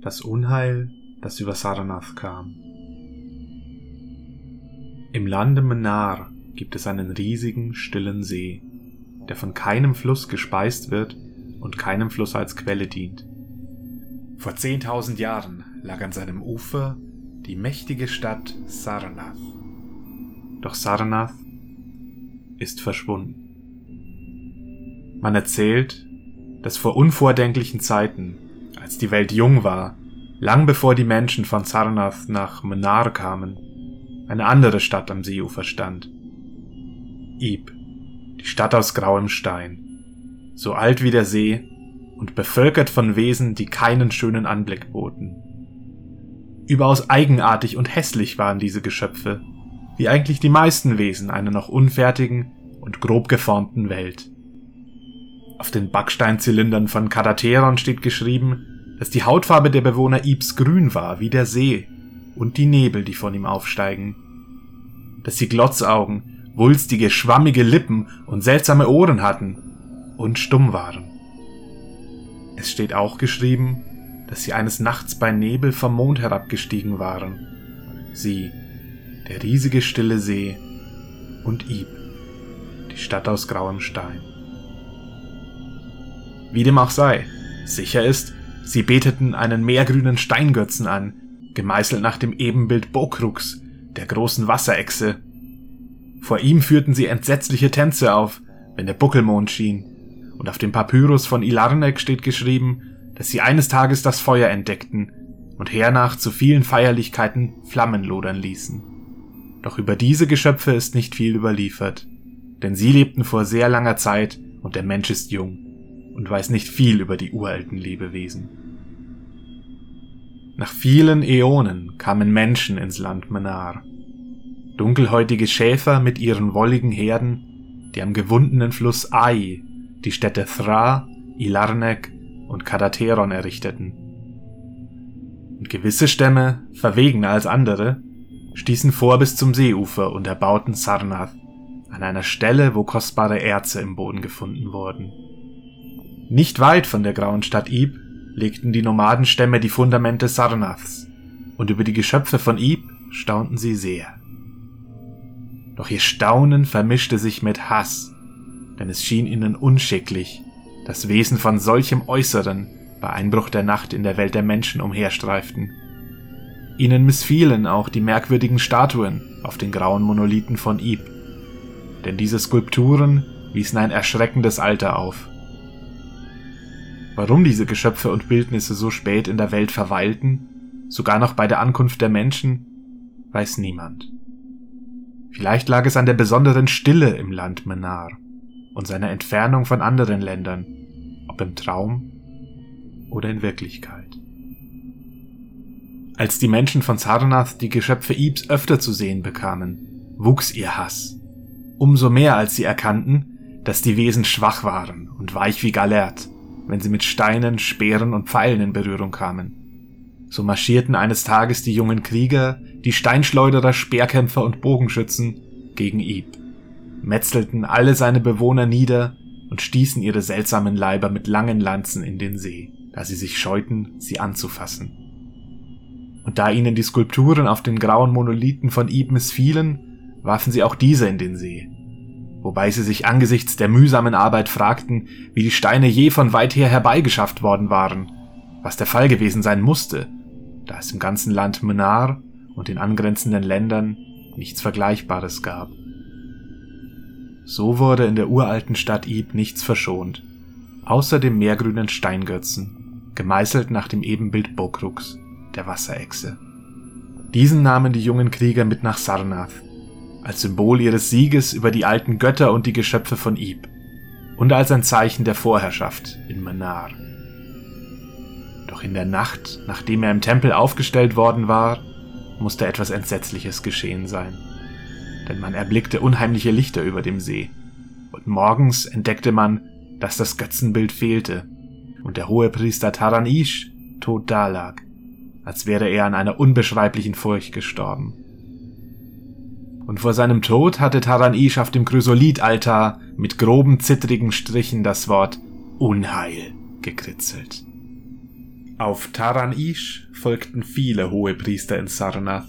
Das Unheil, das über Sarnath kam. Im Lande Menar gibt es einen riesigen, stillen See, der von keinem Fluss gespeist wird und keinem Fluss als Quelle dient. Vor zehntausend Jahren lag an seinem Ufer die mächtige Stadt Sarnath. Doch Sarnath ist verschwunden. Man erzählt, dass vor unvordenklichen Zeiten, als die Welt jung war, lang bevor die Menschen von Sarnath nach Menar kamen, eine andere Stadt am Seeufer stand. Ib, die Stadt aus grauem Stein, so alt wie der See und bevölkert von Wesen, die keinen schönen Anblick boten. Überaus eigenartig und hässlich waren diese Geschöpfe, wie eigentlich die meisten Wesen einer noch unfertigen und grob geformten Welt. Auf den Backsteinzylindern von Kadateron steht geschrieben, dass die Hautfarbe der Bewohner Ibs grün war, wie der See und die Nebel, die von ihm aufsteigen. Dass sie Glotzaugen, wulstige, schwammige Lippen und seltsame Ohren hatten und stumm waren. Es steht auch geschrieben, dass sie eines Nachts bei Nebel vom Mond herabgestiegen waren. Sie, der riesige stille See und Ib, die Stadt aus grauem Stein. Wie dem auch sei, sicher ist, sie beteten einen meergrünen Steingötzen an, gemeißelt nach dem Ebenbild Bokrux, der großen Wasserechse. Vor ihm führten sie entsetzliche Tänze auf, wenn der Buckelmond schien, und auf dem Papyrus von Ilarnek steht geschrieben, dass sie eines Tages das Feuer entdeckten und hernach zu vielen Feierlichkeiten Flammen lodern ließen. Doch über diese Geschöpfe ist nicht viel überliefert, denn sie lebten vor sehr langer Zeit und der Mensch ist jung und weiß nicht viel über die uralten Lebewesen. Nach vielen Äonen kamen Menschen ins Land Menar. Dunkelhäutige Schäfer mit ihren wolligen Herden, die am gewundenen Fluss Ai die Städte Thra, Ilarnek und Kadateron errichteten. Und gewisse Stämme, verwegener als andere, stießen vor bis zum Seeufer und erbauten Sarnath, an einer Stelle, wo kostbare Erze im Boden gefunden wurden. Nicht weit von der grauen Stadt Ib legten die Nomadenstämme die Fundamente Sarnaths, und über die Geschöpfe von Ib staunten sie sehr. Doch ihr Staunen vermischte sich mit Hass, denn es schien ihnen unschicklich, das Wesen von solchem Äußeren bei Einbruch der Nacht in der Welt der Menschen umherstreiften. Ihnen missfielen auch die merkwürdigen Statuen auf den grauen Monolithen von Ib, denn diese Skulpturen wiesen ein erschreckendes Alter auf. Warum diese Geschöpfe und Bildnisse so spät in der Welt verweilten, sogar noch bei der Ankunft der Menschen, weiß niemand. Vielleicht lag es an der besonderen Stille im Land Menar und seiner Entfernung von anderen Ländern, ob im Traum oder in Wirklichkeit. Als die Menschen von Sarnath die Geschöpfe Ibs öfter zu sehen bekamen, wuchs ihr Hass. Umso mehr als sie erkannten, dass die Wesen schwach waren und weich wie Galert wenn sie mit Steinen, Speeren und Pfeilen in Berührung kamen. So marschierten eines Tages die jungen Krieger, die Steinschleuderer, Speerkämpfer und Bogenschützen gegen Ib, metzelten alle seine Bewohner nieder und stießen ihre seltsamen Leiber mit langen Lanzen in den See, da sie sich scheuten, sie anzufassen. Und da ihnen die Skulpturen auf den grauen Monolithen von Ib missfielen, warfen sie auch diese in den See, wobei sie sich angesichts der mühsamen Arbeit fragten, wie die Steine je von weit her herbeigeschafft worden waren, was der Fall gewesen sein musste, da es im ganzen Land Menar und den angrenzenden Ländern nichts Vergleichbares gab. So wurde in der uralten Stadt Ib nichts verschont, außer dem meergrünen Steingötzen, gemeißelt nach dem Ebenbild Bokrux, der Wasserechse. Diesen nahmen die jungen Krieger mit nach Sarnath, als Symbol ihres Sieges über die alten Götter und die Geschöpfe von Ib und als ein Zeichen der Vorherrschaft in Manar. Doch in der Nacht, nachdem er im Tempel aufgestellt worden war, musste etwas Entsetzliches geschehen sein. Denn man erblickte unheimliche Lichter über dem See, und morgens entdeckte man, dass das Götzenbild fehlte und der hohe Priester Taranish tot dalag, als wäre er an einer unbeschreiblichen Furcht gestorben und vor seinem Tod hatte Taran-Ish auf dem Chrysolith-Altar mit groben, zittrigen Strichen das Wort Unheil gekritzelt. Auf Taran Ish folgten viele hohe Priester in Sarnath,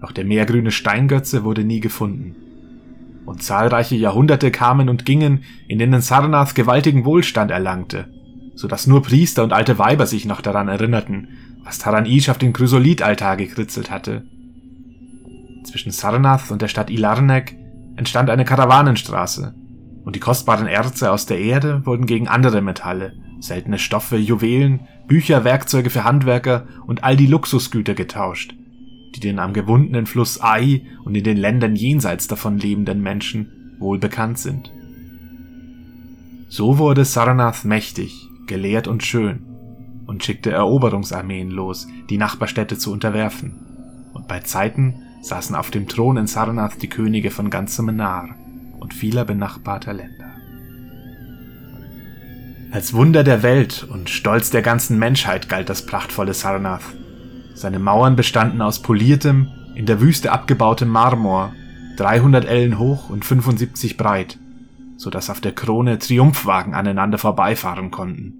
doch der meergrüne Steingötze wurde nie gefunden. Und zahlreiche Jahrhunderte kamen und gingen, in denen Sarnath gewaltigen Wohlstand erlangte, so dass nur Priester und alte Weiber sich noch daran erinnerten, was Taran Ish auf den Chrysolith-Altar gekritzelt hatte. Zwischen Sarnath und der Stadt Ilarnek entstand eine Karawanenstraße, und die kostbaren Erze aus der Erde wurden gegen andere Metalle, seltene Stoffe, Juwelen, Bücher, Werkzeuge für Handwerker und all die Luxusgüter getauscht, die den am gewundenen Fluss Ai und in den Ländern jenseits davon lebenden Menschen wohl bekannt sind. So wurde Sarnath mächtig, gelehrt und schön und schickte Eroberungsarmeen los, die Nachbarstädte zu unterwerfen. Und bei Zeiten saßen auf dem Thron in Sarnath die Könige von ganzem Menar und vieler benachbarter Länder. Als Wunder der Welt und Stolz der ganzen Menschheit galt das prachtvolle Sarnath. Seine Mauern bestanden aus poliertem, in der Wüste abgebautem Marmor, 300 Ellen hoch und 75 breit, so dass auf der Krone Triumphwagen aneinander vorbeifahren konnten.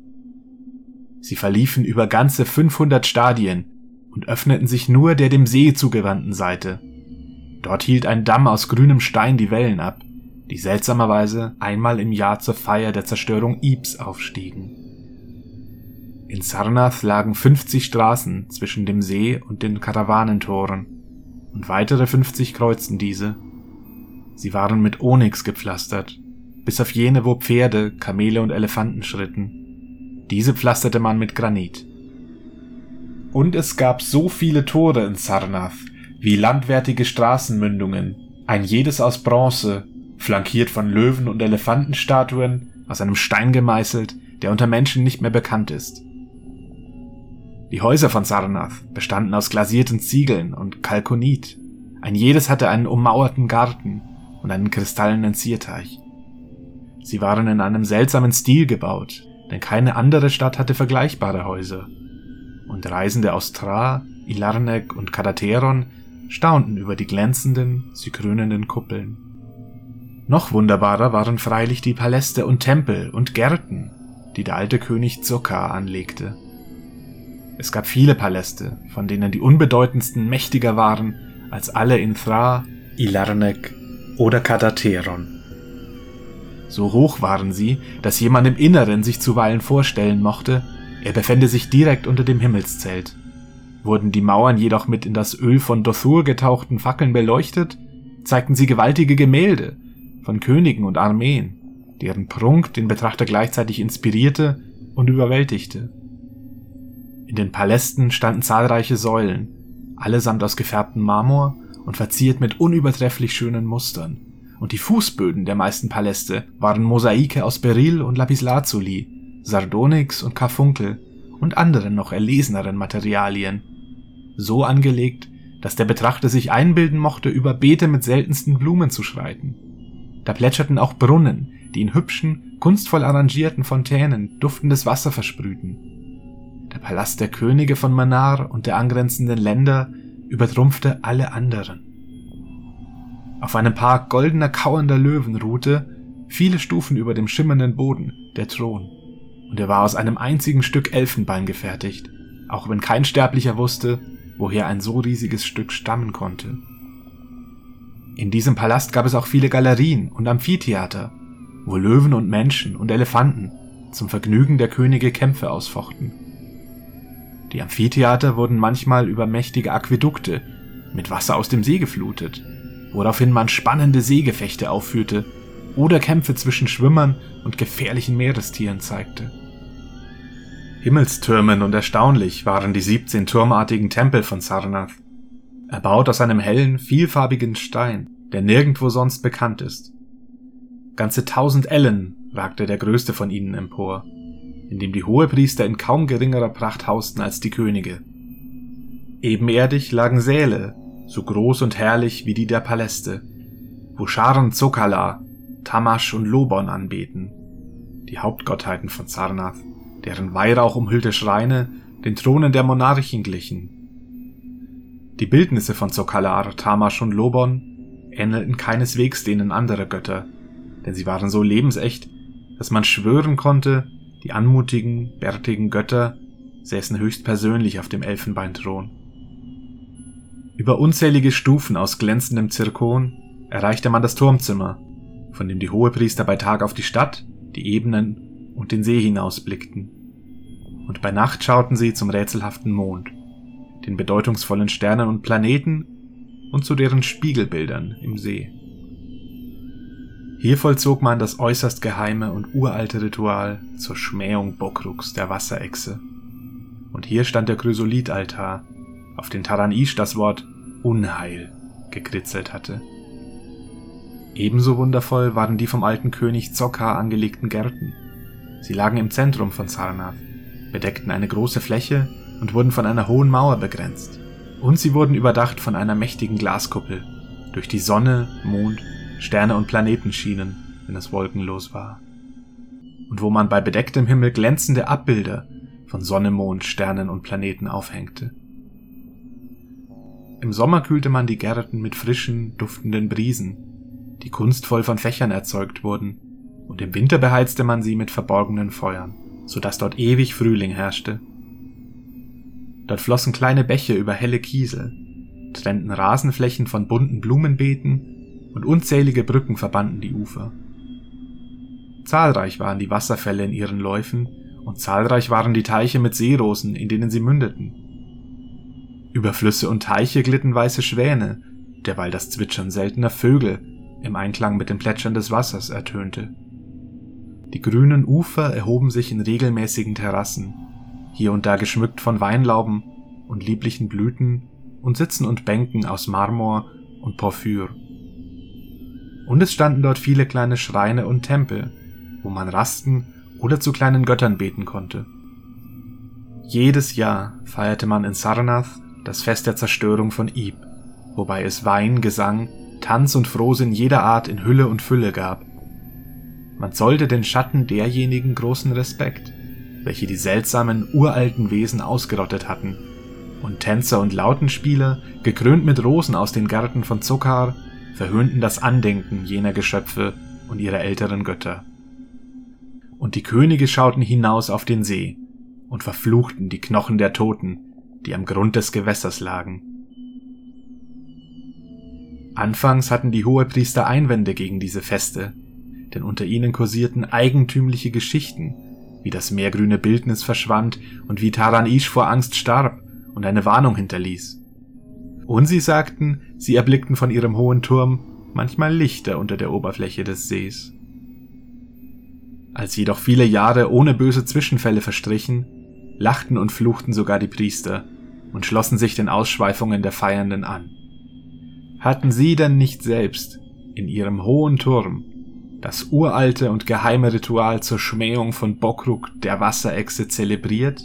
Sie verliefen über ganze 500 Stadien und öffneten sich nur der dem See zugewandten Seite. Dort hielt ein Damm aus grünem Stein die Wellen ab, die seltsamerweise einmal im Jahr zur Feier der Zerstörung Ibs aufstiegen. In Sarnath lagen 50 Straßen zwischen dem See und den Karawanentoren, und weitere 50 kreuzten diese. Sie waren mit Onyx gepflastert, bis auf jene, wo Pferde, Kamele und Elefanten schritten. Diese pflasterte man mit Granit. Und es gab so viele Tore in Sarnath, wie landwärtige Straßenmündungen, ein jedes aus Bronze, flankiert von Löwen und Elefantenstatuen, aus einem Stein gemeißelt, der unter Menschen nicht mehr bekannt ist. Die Häuser von Sarnath bestanden aus glasierten Ziegeln und Kalkonit. Ein jedes hatte einen ummauerten Garten und einen kristallenen Zierteich. Sie waren in einem seltsamen Stil gebaut, denn keine andere Stadt hatte vergleichbare Häuser und Reisende aus Tra, Ilarnek und Kadateron staunten über die glänzenden, sie krönenden Kuppeln. Noch wunderbarer waren freilich die Paläste und Tempel und Gärten, die der alte König Zucker anlegte. Es gab viele Paläste, von denen die unbedeutendsten mächtiger waren als alle in Thra, Ilarnek oder Kadateron. So hoch waren sie, dass jemand im Inneren sich zuweilen vorstellen mochte, er befände sich direkt unter dem Himmelszelt. Wurden die Mauern jedoch mit in das Öl von Dothur getauchten Fackeln beleuchtet, zeigten sie gewaltige Gemälde von Königen und Armeen, deren Prunk den Betrachter gleichzeitig inspirierte und überwältigte. In den Palästen standen zahlreiche Säulen, allesamt aus gefärbtem Marmor und verziert mit unübertrefflich schönen Mustern, und die Fußböden der meisten Paläste waren Mosaike aus Beryl und Lapislazuli, Sardonyx und Karfunkel und anderen noch erleseneren Materialien. So angelegt, dass der Betrachter sich einbilden mochte, über Beete mit seltensten Blumen zu schreiten. Da plätscherten auch Brunnen, die in hübschen, kunstvoll arrangierten Fontänen duftendes Wasser versprühten. Der Palast der Könige von Manar und der angrenzenden Länder übertrumpfte alle anderen. Auf einem Park goldener kauernder Löwen ruhte, viele Stufen über dem schimmernden Boden, der Thron und er war aus einem einzigen Stück Elfenbein gefertigt, auch wenn kein Sterblicher wusste, woher ein so riesiges Stück stammen konnte. In diesem Palast gab es auch viele Galerien und Amphitheater, wo Löwen und Menschen und Elefanten zum Vergnügen der Könige Kämpfe ausfochten. Die Amphitheater wurden manchmal über mächtige Aquädukte mit Wasser aus dem See geflutet, woraufhin man spannende Seegefechte aufführte oder Kämpfe zwischen Schwimmern und gefährlichen Meerestieren zeigte. Himmelstürmen und erstaunlich waren die 17 turmartigen Tempel von Sarnath, erbaut aus einem hellen, vielfarbigen Stein, der nirgendwo sonst bekannt ist. Ganze tausend Ellen ragte der größte von ihnen empor, in dem die Hohepriester in kaum geringerer Pracht hausten als die Könige. Ebenerdig lagen Säle, so groß und herrlich wie die der Paläste, wo Scharen Zokala, Tamasch und Lobon anbeten, die Hauptgottheiten von Sarnath deren Weihrauch umhüllte Schreine den Thronen der Monarchen glichen. Die Bildnisse von Zokalar, Tamasch und Lobon ähnelten keineswegs denen anderer Götter, denn sie waren so lebensecht, dass man schwören konnte, die anmutigen, bärtigen Götter säßen höchstpersönlich auf dem Elfenbeinthron. Über unzählige Stufen aus glänzendem Zirkon erreichte man das Turmzimmer, von dem die Hohepriester bei Tag auf die Stadt, die Ebenen und den See hinausblickten. Und bei Nacht schauten sie zum rätselhaften Mond, den bedeutungsvollen Sternen und Planeten und zu deren Spiegelbildern im See. Hier vollzog man das äußerst geheime und uralte Ritual zur Schmähung Bokruks, der Wasserechse. Und hier stand der Chrysolitaltar, auf den Taranisch das Wort Unheil gekritzelt hatte. Ebenso wundervoll waren die vom alten König Zokkar angelegten Gärten. Sie lagen im Zentrum von Sarnath, bedeckten eine große Fläche und wurden von einer hohen Mauer begrenzt. Und sie wurden überdacht von einer mächtigen Glaskuppel, durch die Sonne, Mond, Sterne und Planeten schienen, wenn es wolkenlos war. Und wo man bei bedecktem Himmel glänzende Abbilder von Sonne, Mond, Sternen und Planeten aufhängte. Im Sommer kühlte man die Gärten mit frischen, duftenden Brisen, die kunstvoll von Fächern erzeugt wurden, und im Winter beheizte man sie mit verborgenen Feuern, so dass dort ewig Frühling herrschte. Dort flossen kleine Bäche über helle Kiesel, trennten Rasenflächen von bunten Blumenbeeten und unzählige Brücken verbanden die Ufer. Zahlreich waren die Wasserfälle in ihren Läufen und zahlreich waren die Teiche mit Seerosen, in denen sie mündeten. Über Flüsse und Teiche glitten weiße Schwäne, derweil das Zwitschern seltener Vögel im Einklang mit dem Plätschern des Wassers ertönte. Die grünen Ufer erhoben sich in regelmäßigen Terrassen, hier und da geschmückt von Weinlauben und lieblichen Blüten und Sitzen und Bänken aus Marmor und Porphyr. Und es standen dort viele kleine Schreine und Tempel, wo man rasten oder zu kleinen Göttern beten konnte. Jedes Jahr feierte man in Sarnath das Fest der Zerstörung von Ib, wobei es Wein, Gesang, Tanz und Frohsinn jeder Art in Hülle und Fülle gab. Man zollte den Schatten derjenigen großen Respekt, welche die seltsamen, uralten Wesen ausgerottet hatten, und Tänzer und Lautenspieler, gekrönt mit Rosen aus den Gärten von Zuckar, verhöhnten das Andenken jener Geschöpfe und ihrer älteren Götter. Und die Könige schauten hinaus auf den See und verfluchten die Knochen der Toten, die am Grund des Gewässers lagen. Anfangs hatten die Hohepriester Einwände gegen diese Feste, denn unter ihnen kursierten eigentümliche Geschichten, wie das meergrüne Bildnis verschwand und wie Taran Ish vor Angst starb und eine Warnung hinterließ. Und sie sagten, sie erblickten von ihrem hohen Turm manchmal Lichter unter der Oberfläche des Sees. Als jedoch viele Jahre ohne böse Zwischenfälle verstrichen, lachten und fluchten sogar die Priester und schlossen sich den Ausschweifungen der Feiernden an. Hatten sie denn nicht selbst in ihrem hohen Turm das uralte und geheime Ritual zur Schmähung von Bokruk der Wasserechse zelebriert?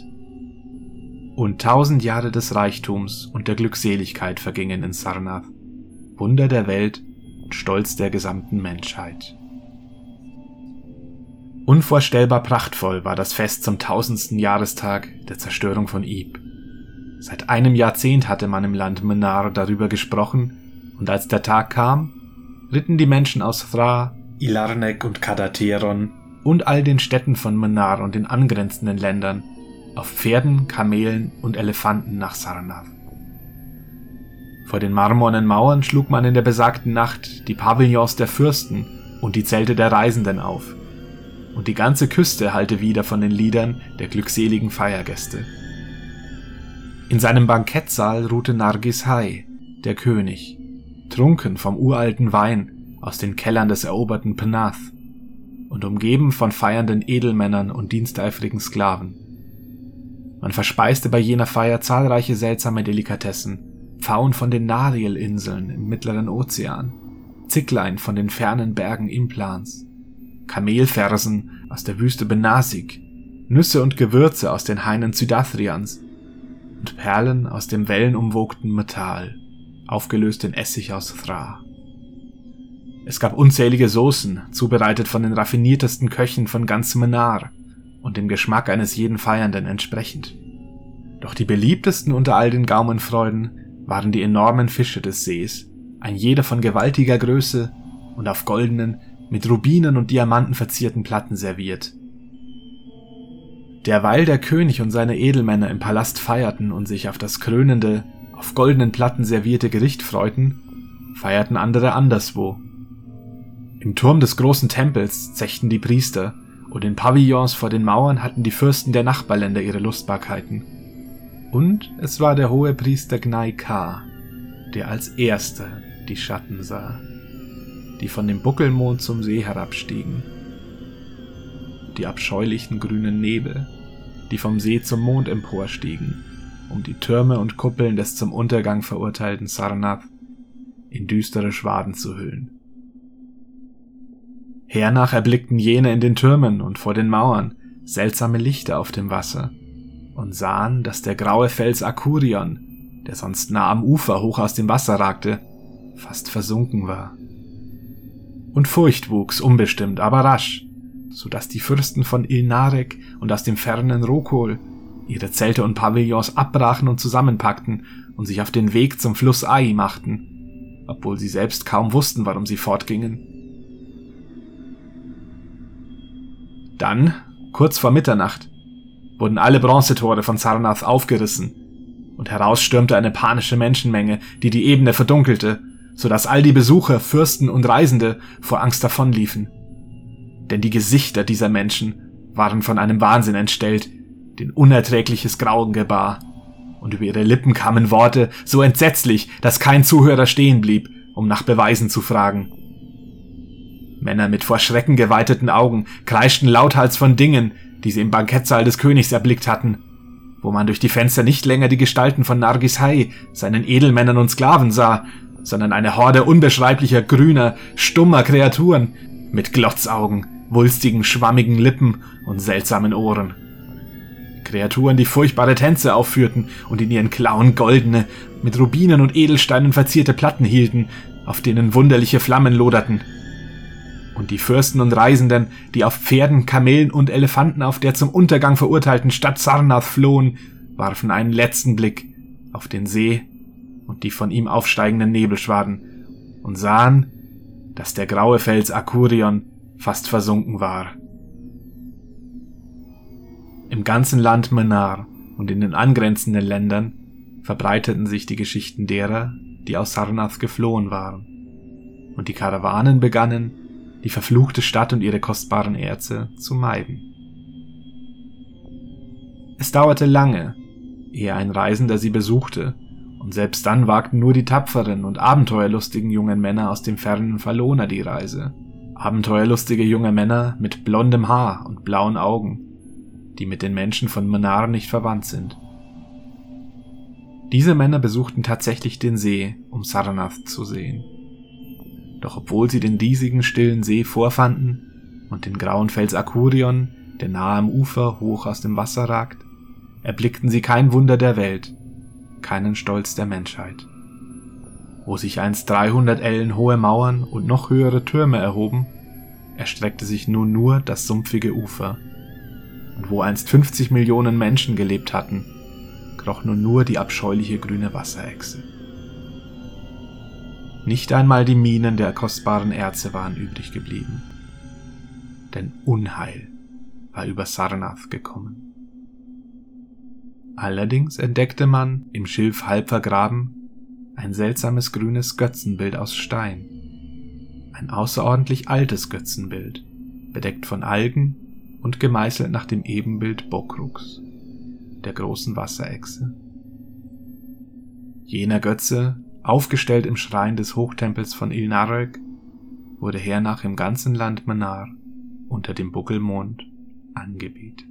Und tausend Jahre des Reichtums und der Glückseligkeit vergingen in Sarnath, Wunder der Welt und Stolz der gesamten Menschheit. Unvorstellbar prachtvoll war das Fest zum tausendsten Jahrestag der Zerstörung von Ib. Seit einem Jahrzehnt hatte man im Land Menar darüber gesprochen, und als der Tag kam, ritten die Menschen aus Thra, Ilarnek und Kadateron und all den Städten von Menar und den angrenzenden Ländern auf Pferden, Kamelen und Elefanten nach Sarnath. Vor den marmornen Mauern schlug man in der besagten Nacht die Pavillons der Fürsten und die Zelte der Reisenden auf, und die ganze Küste hallte wieder von den Liedern der glückseligen Feiergäste. In seinem Bankettsaal ruhte Nargis Hai, der König, trunken vom uralten Wein aus den Kellern des eroberten Penath und umgeben von feiernden Edelmännern und diensteifrigen Sklaven. Man verspeiste bei jener Feier zahlreiche seltsame Delikatessen, Pfauen von den Nariel-Inseln im mittleren Ozean, Zicklein von den fernen Bergen Implans, Kamelfersen aus der Wüste Benasik, Nüsse und Gewürze aus den Hainen Südathrians und Perlen aus dem wellenumwogten Metall, aufgelöst in Essig aus Thra. Es gab unzählige Soßen, zubereitet von den raffiniertesten Köchen von ganz Menar und dem Geschmack eines jeden Feiernden entsprechend. Doch die beliebtesten unter all den Gaumenfreuden waren die enormen Fische des Sees, ein jeder von gewaltiger Größe und auf goldenen, mit Rubinen und Diamanten verzierten Platten serviert. Derweil der König und seine Edelmänner im Palast feierten und sich auf das krönende, auf goldenen Platten servierte Gericht freuten, feierten andere anderswo. Im Turm des großen Tempels zechten die Priester, und in Pavillons vor den Mauern hatten die Fürsten der Nachbarländer ihre Lustbarkeiten. Und es war der hohe Priester Gnai Ka, der als erster die Schatten sah, die von dem Buckelmond zum See herabstiegen die abscheulichen grünen Nebel, die vom See zum Mond emporstiegen, um die Türme und Kuppeln des zum Untergang verurteilten Sarnath in düstere Schwaden zu hüllen. Hernach erblickten jene in den Türmen und vor den Mauern seltsame Lichter auf dem Wasser und sahen, dass der graue Fels Akurion, der sonst nah am Ufer hoch aus dem Wasser ragte, fast versunken war. Und Furcht wuchs unbestimmt, aber rasch, so dass die Fürsten von Ilnarek und aus dem fernen Rokol ihre Zelte und Pavillons abbrachen und zusammenpackten und sich auf den Weg zum Fluss Ai machten, obwohl sie selbst kaum wussten, warum sie fortgingen. Dann, kurz vor Mitternacht, wurden alle Bronzetore von Sarnath aufgerissen, und heraus stürmte eine panische Menschenmenge, die die Ebene verdunkelte, so dass all die Besucher, Fürsten und Reisende vor Angst davonliefen denn die Gesichter dieser Menschen waren von einem Wahnsinn entstellt, den unerträgliches Grauen gebar, und über ihre Lippen kamen Worte so entsetzlich, dass kein Zuhörer stehen blieb, um nach Beweisen zu fragen. Männer mit vor Schrecken geweiteten Augen kreischten lauthals von Dingen, die sie im Bankettsaal des Königs erblickt hatten, wo man durch die Fenster nicht länger die Gestalten von Nargis Hai, seinen Edelmännern und Sklaven sah, sondern eine Horde unbeschreiblicher grüner, stummer Kreaturen mit Glotzaugen, wulstigen, schwammigen Lippen und seltsamen Ohren. Kreaturen, die furchtbare Tänze aufführten und in ihren Klauen goldene, mit Rubinen und Edelsteinen verzierte Platten hielten, auf denen wunderliche Flammen loderten. Und die Fürsten und Reisenden, die auf Pferden, Kamelen und Elefanten auf der zum Untergang verurteilten Stadt Sarnath flohen, warfen einen letzten Blick auf den See und die von ihm aufsteigenden Nebelschwaden und sahen, dass der graue Fels Akurion fast versunken war. Im ganzen Land Menar und in den angrenzenden Ländern verbreiteten sich die Geschichten derer, die aus Sarnath geflohen waren, und die Karawanen begannen, die verfluchte Stadt und ihre kostbaren Erze zu meiden. Es dauerte lange, ehe ein Reisender sie besuchte, und selbst dann wagten nur die tapferen und abenteuerlustigen jungen Männer aus dem fernen Falona die Reise abenteuerlustige junge Männer mit blondem Haar und blauen Augen, die mit den Menschen von Menar nicht verwandt sind. Diese Männer besuchten tatsächlich den See, um Sarnath zu sehen. Doch obwohl sie den riesigen stillen See vorfanden und den grauen Fels Akurion, der nahe am Ufer hoch aus dem Wasser ragt, erblickten sie kein Wunder der Welt, keinen Stolz der Menschheit wo sich einst 300 Ellen hohe Mauern und noch höhere Türme erhoben, erstreckte sich nun nur das sumpfige Ufer. Und wo einst 50 Millionen Menschen gelebt hatten, kroch nun nur die abscheuliche grüne Wasserechse. Nicht einmal die Minen der kostbaren Erze waren übrig geblieben. Denn Unheil war über Sarnath gekommen. Allerdings entdeckte man, im Schilf halb vergraben, ein seltsames grünes Götzenbild aus Stein. Ein außerordentlich altes Götzenbild, bedeckt von Algen und gemeißelt nach dem Ebenbild Bokruks, der großen Wasserechse. Jener Götze, aufgestellt im Schrein des Hochtempels von Ilnarök, wurde hernach im ganzen Land Menar unter dem Buckelmond angebetet.